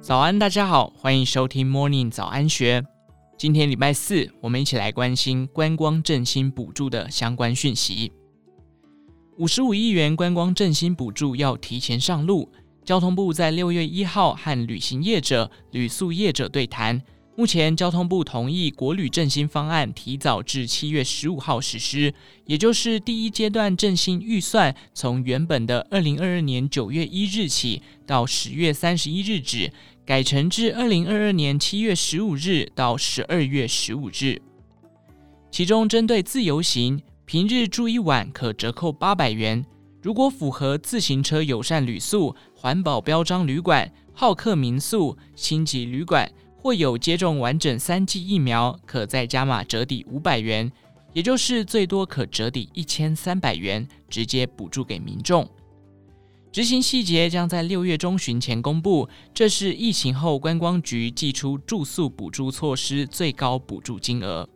早安，大家好，欢迎收听 Morning 早安学。今天礼拜四，我们一起来关心观光振兴补助的相关讯息。五十五亿元观光振兴补助要提前上路，交通部在六月一号和旅行业者、旅宿业者对谈。目前，交通部同意国旅振兴方案提早至七月十五号实施，也就是第一阶段振兴预算从原本的二零二二年九月一日起到十月三十一日止，改成至二零二二年七月十五日到十二月十五日。其中，针对自由行，平日住一晚可折扣八百元；如果符合自行车友善旅宿、环保标章旅馆、好客民宿、星级旅馆。或有接种完整三剂疫苗，可再加码折抵五百元，也就是最多可折抵一千三百元，直接补助给民众。执行细节将在六月中旬前公布。这是疫情后观光局祭出住宿补助措施最高补助金额。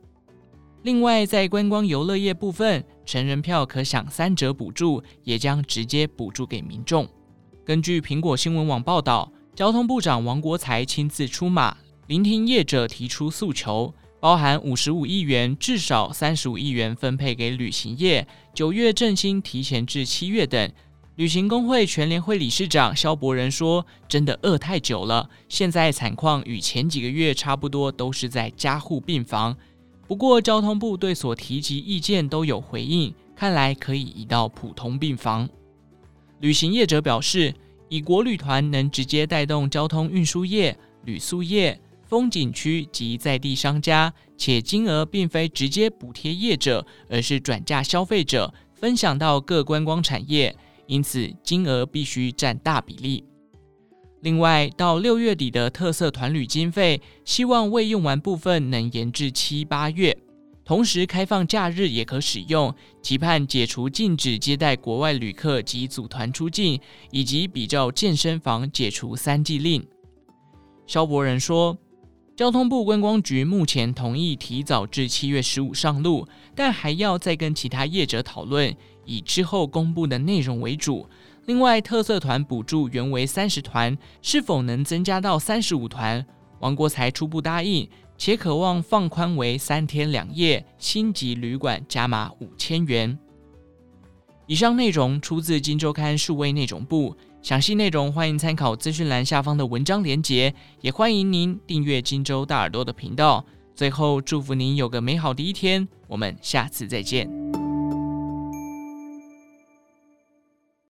另外，在观光游乐业部分，成人票可享三折补助，也将直接补助给民众。根据苹果新闻网报道，交通部长王国材亲自出马。聆听业者提出诉求，包含五十五亿元，至少三十五亿元分配给旅行业，九月振兴提前至七月等。旅行工会全联会理事长萧伯仁说：“真的饿太久了，现在惨况与前几个月差不多，都是在加护病房。不过交通部对所提及意见都有回应，看来可以移到普通病房。”旅行业者表示，以国旅团能直接带动交通运输业、旅宿业。风景区及在地商家，且金额并非直接补贴业者，而是转嫁消费者，分享到各观光产业，因此金额必须占大比例。另外，到六月底的特色团旅经费，希望未用完部分能延至七八月，同时开放假日也可使用，期盼解除禁止接待国外旅客及组团出境，以及比照健身房解除三季令。萧伯仁说。交通部观光局目前同意提早至七月十五上路，但还要再跟其他业者讨论，以之后公布的内容为主。另外，特色团补助原为三十团，是否能增加到三十五团？王国才初步答应，且渴望放宽为三天两夜，星级旅馆加码五千元。以上内容出自《金周刊》数位内容部。详细内容欢迎参考资讯栏下方的文章连结，也欢迎您订阅荆州大耳朵的频道。最后，祝福您有个美好的一天，我们下次再见。